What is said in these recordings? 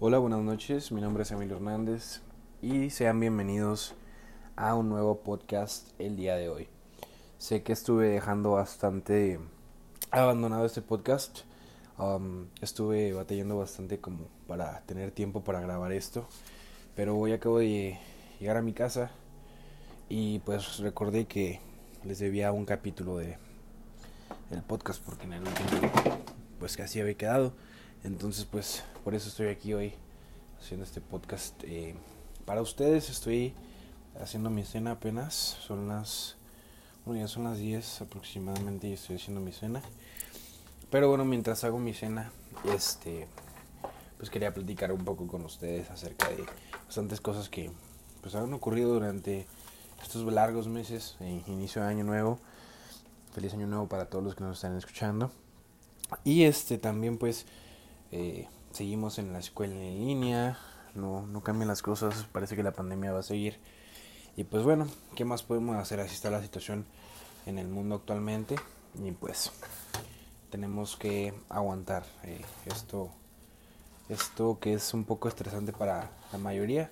Hola, buenas noches. Mi nombre es Emilio Hernández y sean bienvenidos a un nuevo podcast el día de hoy. Sé que estuve dejando bastante abandonado este podcast. Um, estuve batallando bastante como para tener tiempo para grabar esto. Pero hoy acabo de llegar a mi casa y pues recordé que les debía un capítulo de el podcast porque en el último pues casi había quedado. Entonces pues por eso estoy aquí hoy haciendo este podcast eh, para ustedes. Estoy haciendo mi cena apenas. Son las... Bueno, ya son las 10 aproximadamente y estoy haciendo mi cena. Pero bueno, mientras hago mi cena, este... Pues quería platicar un poco con ustedes acerca de bastantes cosas que pues han ocurrido durante estos largos meses, en inicio de año nuevo. Feliz año nuevo para todos los que nos están escuchando. Y este también pues eh, seguimos en la escuela en línea, no, no cambian las cosas, parece que la pandemia va a seguir. Y pues bueno, ¿qué más podemos hacer? Así está la situación en el mundo actualmente. Y pues tenemos que aguantar eh, esto, esto que es un poco estresante para la mayoría,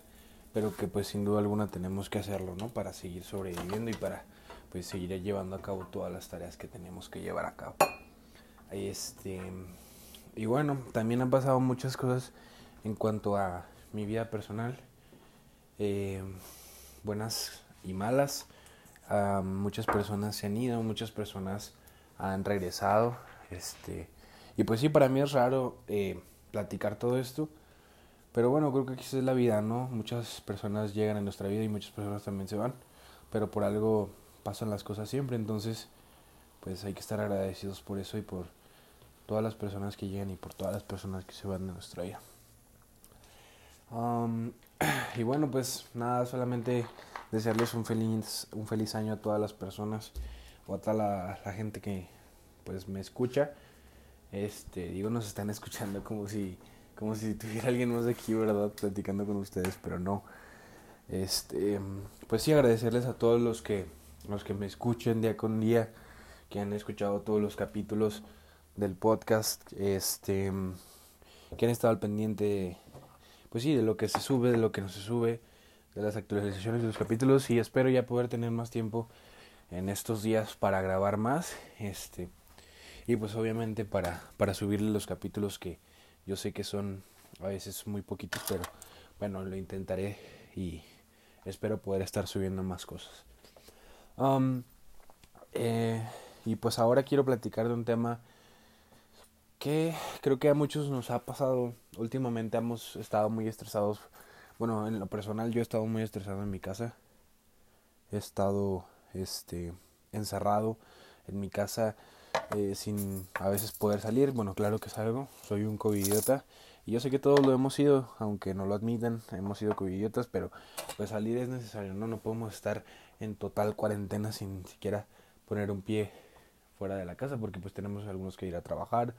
pero que pues sin duda alguna tenemos que hacerlo, ¿no? Para seguir sobreviviendo y para pues seguir llevando a cabo todas las tareas que tenemos que llevar a cabo. Este y bueno, también han pasado muchas cosas en cuanto a mi vida personal, eh, buenas y malas. muchas personas se han ido, muchas personas han regresado. Este, y pues sí, para mí es raro eh, platicar todo esto. Pero bueno, creo que aquí es la vida, ¿no? Muchas personas llegan a nuestra vida y muchas personas también se van. Pero por algo pasan las cosas siempre. Entonces, pues hay que estar agradecidos por eso y por todas las personas que llegan y por todas las personas que se van de nuestra vida. Y bueno, pues nada, solamente desearles un feliz, un feliz año a todas las personas o a toda la, gente que pues me escucha. Este, digo, nos están escuchando como si, como si tuviera alguien más aquí, ¿verdad? Platicando con ustedes, pero no. Este, pues sí, agradecerles a todos los que, los que me escuchen día con día, que han escuchado todos los capítulos del podcast, este, que han estado al pendiente, pues sí, de lo que se sube, de lo que no se sube, de las actualizaciones de los capítulos y espero ya poder tener más tiempo en estos días para grabar más, este, y pues obviamente para, para subirle los capítulos que yo sé que son a veces muy poquitos, pero bueno, lo intentaré y espero poder estar subiendo más cosas. Eh, y pues ahora quiero platicar de un tema que creo que a muchos nos ha pasado. Últimamente hemos estado muy estresados. Bueno, en lo personal yo he estado muy estresado en mi casa. He estado este encerrado en mi casa eh, sin a veces poder salir. Bueno, claro que salgo, soy un covidiota y yo sé que todos lo hemos sido, aunque no lo admitan, hemos sido covidiotas, pero pues salir es necesario, ¿no? No podemos estar en total cuarentena sin siquiera poner un pie fuera de la casa porque pues tenemos algunos que ir a trabajar,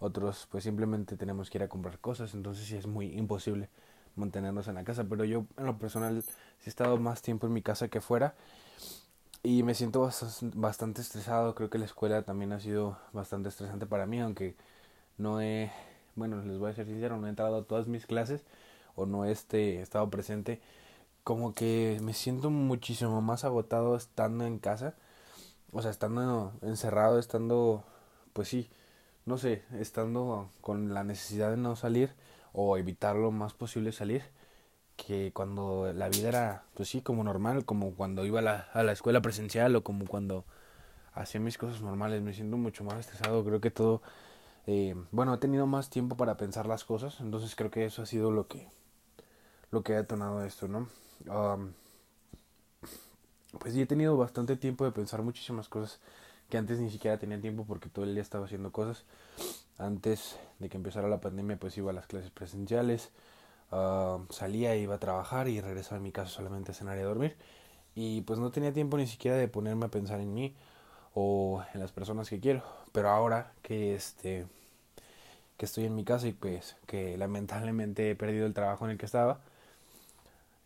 otros pues simplemente tenemos que ir a comprar cosas, entonces sí es muy imposible mantenernos en la casa, pero yo en lo personal sí he estado más tiempo en mi casa que fuera y me siento bastante estresado, creo que la escuela también ha sido bastante estresante para mí, aunque no he, bueno, les voy a ser sincero, no he entrado a todas mis clases o no he este, estado presente, como que me siento muchísimo más agotado estando en casa, o sea, estando encerrado, estando, pues sí, no sé, estando con la necesidad de no salir o evitar lo más posible salir, que cuando la vida era, pues sí, como normal, como cuando iba a la, escuela presencial o como cuando hacía mis cosas normales, me siento mucho más estresado, creo que todo, eh, bueno, he tenido más tiempo para pensar las cosas, entonces creo que eso ha sido lo que, lo que ha detonado esto, ¿no? pues sí, he tenido bastante tiempo de pensar muchísimas cosas que antes ni siquiera tenía tiempo porque todo el día estaba haciendo cosas. Antes de que empezara la pandemia pues iba a las clases presenciales, uh, salía, iba a trabajar y regresaba a mi casa solamente a cenar y a dormir. Y pues no tenía tiempo ni siquiera de ponerme a pensar en mí o en las personas que quiero. Pero ahora que este que estoy en mi casa y pues que lamentablemente he perdido el trabajo en el que estaba,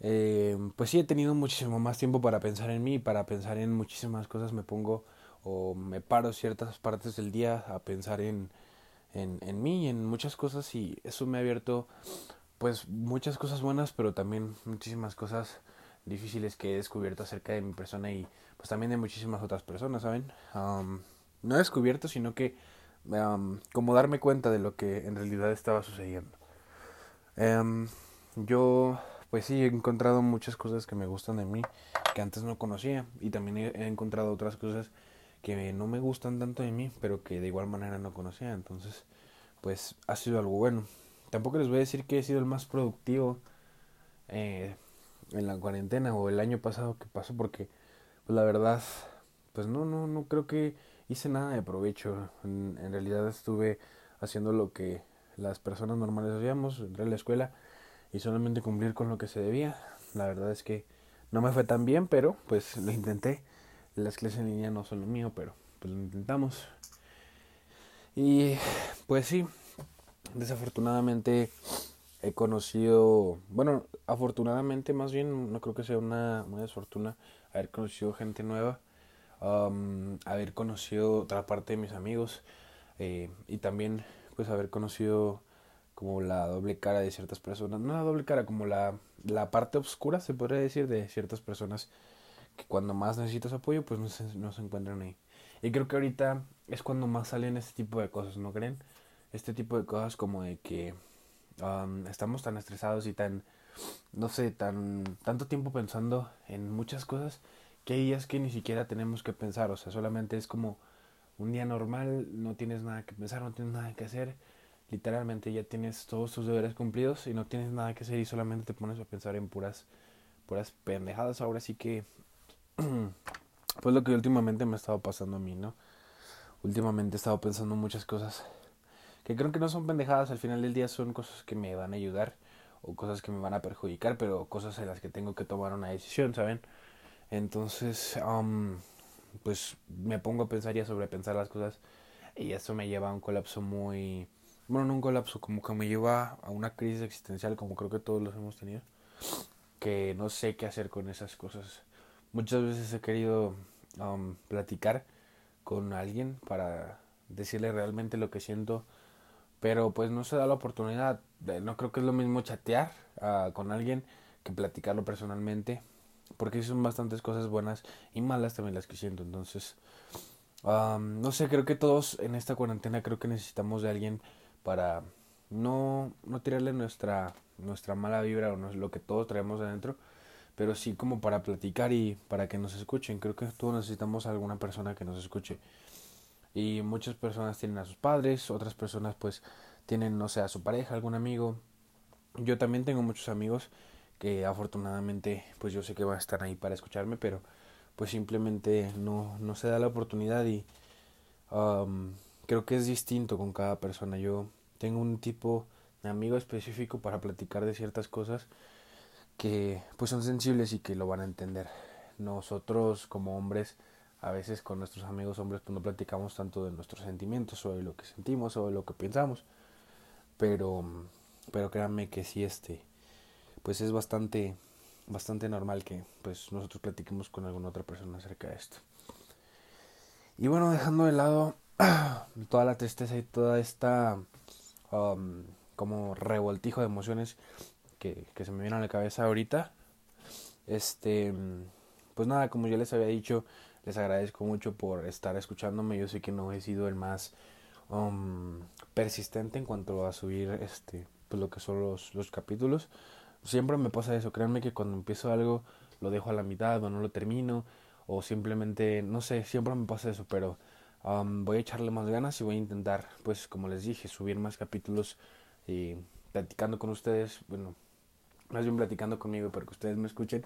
eh, pues sí he tenido muchísimo más tiempo para pensar en mí, para pensar en muchísimas cosas. Me pongo o me paro ciertas partes del día a pensar en, en, en mí en muchas cosas y eso me ha abierto pues muchas cosas buenas, pero también muchísimas cosas difíciles que he descubierto acerca de mi persona y pues también de muchísimas otras personas, ¿saben? no he descubierto, sino que como darme cuenta de lo que en realidad estaba sucediendo. Em, yo pues sí, he encontrado muchas cosas que me gustan de mí que antes no conocía y también he, encontrado otras cosas que no me gustan tanto de mí, pero que de igual manera no conocía. Entonces, pues ha sido algo bueno. Tampoco les voy a decir que he sido el más productivo eh, en la cuarentena o el año pasado que pasó, porque pues, la verdad, pues no, no, no creo que hice nada de provecho. En, realidad estuve haciendo lo que las personas normales hacíamos, entré a la escuela y solamente cumplir con lo que se debía. La verdad es que no me fue tan bien, pero pues lo intenté. Las clases en línea no son lo mío, pero pues lo intentamos. Y pues sí, desafortunadamente he conocido, bueno, afortunadamente más bien, no creo que sea una, una desfortuna haber conocido gente nueva, haber conocido otra parte de mis amigos eh, y también pues haber conocido como la doble cara de ciertas personas, no la doble cara, como la, la parte oscura, se podría decir, de ciertas personas que cuando más necesitas apoyo, pues no se, no se encuentran ahí. Y creo que ahorita es cuando más salen este tipo de cosas, ¿no creen? Este tipo de cosas como de que um, estamos tan estresados y tan, no sé, tan tanto tiempo pensando en muchas cosas que hay días que ni siquiera tenemos que pensar, o sea, solamente es como un día normal, no tienes nada que pensar, no tienes nada que hacer literalmente ya tienes todos tus deberes cumplidos y no tienes nada que hacer y solamente te pones a pensar en puras puras pendejadas. Ahora sí que pues lo que últimamente me ha estado pasando a mí, ¿no? Últimamente he estado pensando muchas cosas que creo que no son pendejadas, al final del día son cosas que me van a ayudar o cosas que me van a perjudicar, pero cosas en las que tengo que tomar una decisión, ¿saben? Entonces, pues me pongo a pensar y a sobrepensar las cosas y eso me lleva a un colapso muy bueno, no un colapso, como que me lleva a una crisis existencial, como creo que todos los hemos tenido, que no sé qué hacer con esas cosas. Muchas veces he querido um, platicar con alguien para decirle realmente lo que siento, pero pues no se da la oportunidad. No creo que es lo mismo chatear uh, con alguien que platicarlo personalmente, porque son bastantes cosas buenas y malas también las que siento. Entonces, um, no sé, creo que todos en esta cuarentena creo que necesitamos de alguien para no, no tirarle nuestra, nuestra mala vibra o no, lo que todos traemos adentro, pero sí como para platicar y para que nos escuchen. Creo que todos necesitamos a alguna persona que nos escuche. Y muchas personas tienen a sus padres, otras personas pues tienen, no sé, a su pareja, algún amigo. Yo también tengo muchos amigos que afortunadamente pues yo sé que van a estar ahí para escucharme, pero pues simplemente no, no se da la oportunidad y creo que es distinto con cada persona. Yo tengo un tipo de amigo específico para platicar de ciertas cosas que pues son sensibles y que lo van a entender. Nosotros como hombres a veces con nuestros amigos hombres pues no platicamos tanto de nuestros sentimientos o de lo que sentimos o de lo que pensamos. Pero pero créanme que sí este pues es bastante bastante normal que pues nosotros platiquemos con alguna otra persona acerca de esto. Y bueno, dejando de lado toda la tristeza y toda esta um, como revoltijo de emociones que, se me vienen a la cabeza ahorita. Este, pues nada, como ya les había dicho, les agradezco mucho por estar escuchándome. Yo sé que no he sido el más um, persistente en cuanto a subir este, pues lo que son los, los capítulos. Siempre me pasa eso, créanme que cuando empiezo algo lo dejo a la mitad o no lo termino o simplemente, no sé, siempre me pasa eso, pero voy a echarle más ganas y voy a intentar, pues como les dije, subir más capítulos y platicando con ustedes, bueno, más bien platicando conmigo para que ustedes me escuchen.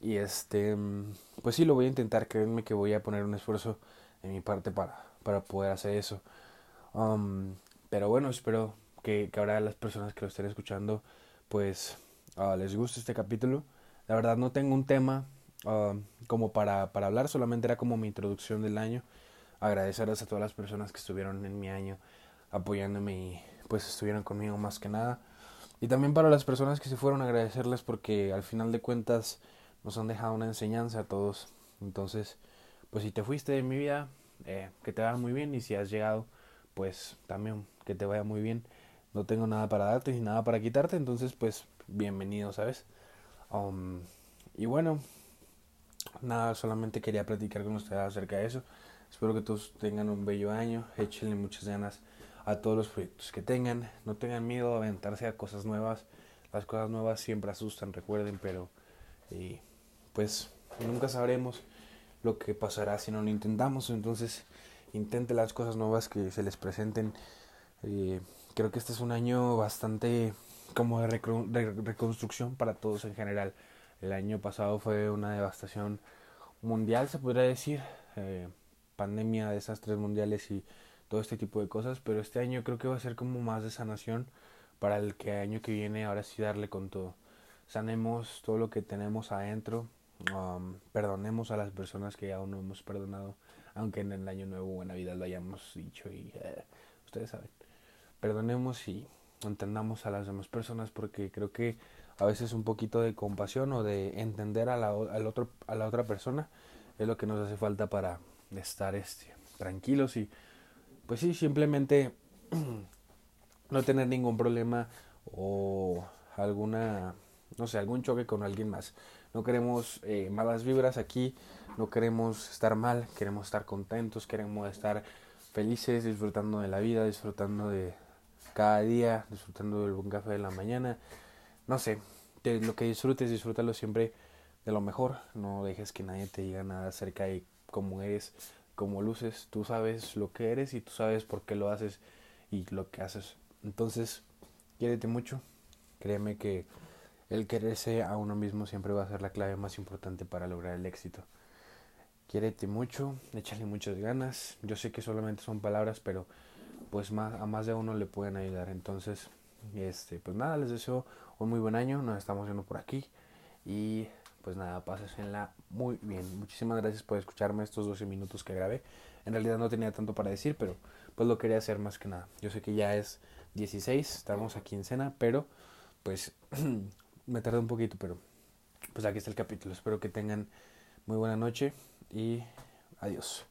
Y este, pues sí, lo voy a intentar, créanme que voy a poner un esfuerzo en mi parte para, para poder hacer eso. pero bueno, espero que, que, ahora las personas que lo estén escuchando, pues ah, les guste este capítulo. La verdad no tengo un tema como para, para hablar, solamente era como mi introducción del año agradecerles a todas las personas que estuvieron en mi año apoyándome y pues estuvieron conmigo más que nada. Y también para las personas que se fueron agradecerles porque al final de cuentas nos han dejado una enseñanza a todos. Entonces, pues si te fuiste de mi vida, eh, que te vaya muy bien y si has llegado, pues también que te vaya muy bien. no tengo nada para darte ni nada para quitarte, entonces pues bienvenido, ¿sabes? Um, y bueno, nada, solamente quería platicar con ustedes acerca de eso. Espero que todos tengan un bello año, échenle muchas ganas a todos los proyectos que tengan, no tengan miedo a aventarse a cosas nuevas. Las cosas nuevas siempre asustan, recuerden, pero eh, pues nunca sabremos lo que pasará si no lo intentamos. Entonces, intente las cosas nuevas que se les presenten. Eh, creo que este es un año bastante como de, reconstrucción para todos en general. El año pasado fue una devastación mundial, se podría decir. Eh, pandemia, desastres mundiales y todo este tipo de cosas. Pero este año creo que va a ser como más de sanación para el que año que viene ahora sí darle con todo. Sanemos todo lo que tenemos adentro. Um, perdonemos a las personas que aún no hemos perdonado. Aunque en el año nuevo o en Navidad lo hayamos dicho y eh, ustedes saben. Perdonemos y entendamos a las demás personas porque creo que a veces un poquito de compasión o de entender a la, al otro, a la otra persona es lo que nos hace falta para estar este, tranquilos y pues sí, simplemente no tener ningún problema o alguna, no sé, algún choque con alguien más. No queremos eh, malas vibras aquí, no queremos estar mal, queremos estar contentos, queremos estar felices, disfrutando de la vida, disfrutando de cada día, disfrutando del buen café de la mañana. No sé, de lo que disfrutes, disfrútalo siempre de lo mejor. No dejes que nadie te diga nada acerca de cómo eres, cómo luces. Tú sabes lo que eres y tú sabes por qué lo haces y lo que haces. Entonces, quiérete mucho. Créeme que el quererse a uno mismo siempre va a ser la clave más importante para lograr el éxito. Quiérete mucho, échale muchas ganas. Yo sé que solamente son palabras, pero pues más, a más de uno le pueden ayudar. Entonces, este, pues nada, les deseo un muy buen año. Nos estamos viendo por aquí. Y pues nada, pásenla muy bien. Muchísimas gracias por escucharme estos 12 minutos que grabé. En realidad no tenía tanto para decir, pero pues lo quería hacer más que nada. Yo sé que ya es 16, estamos aquí en cena, pero pues me tardé un poquito, pero pues aquí está el capítulo. Espero que tengan muy buena noche y adiós.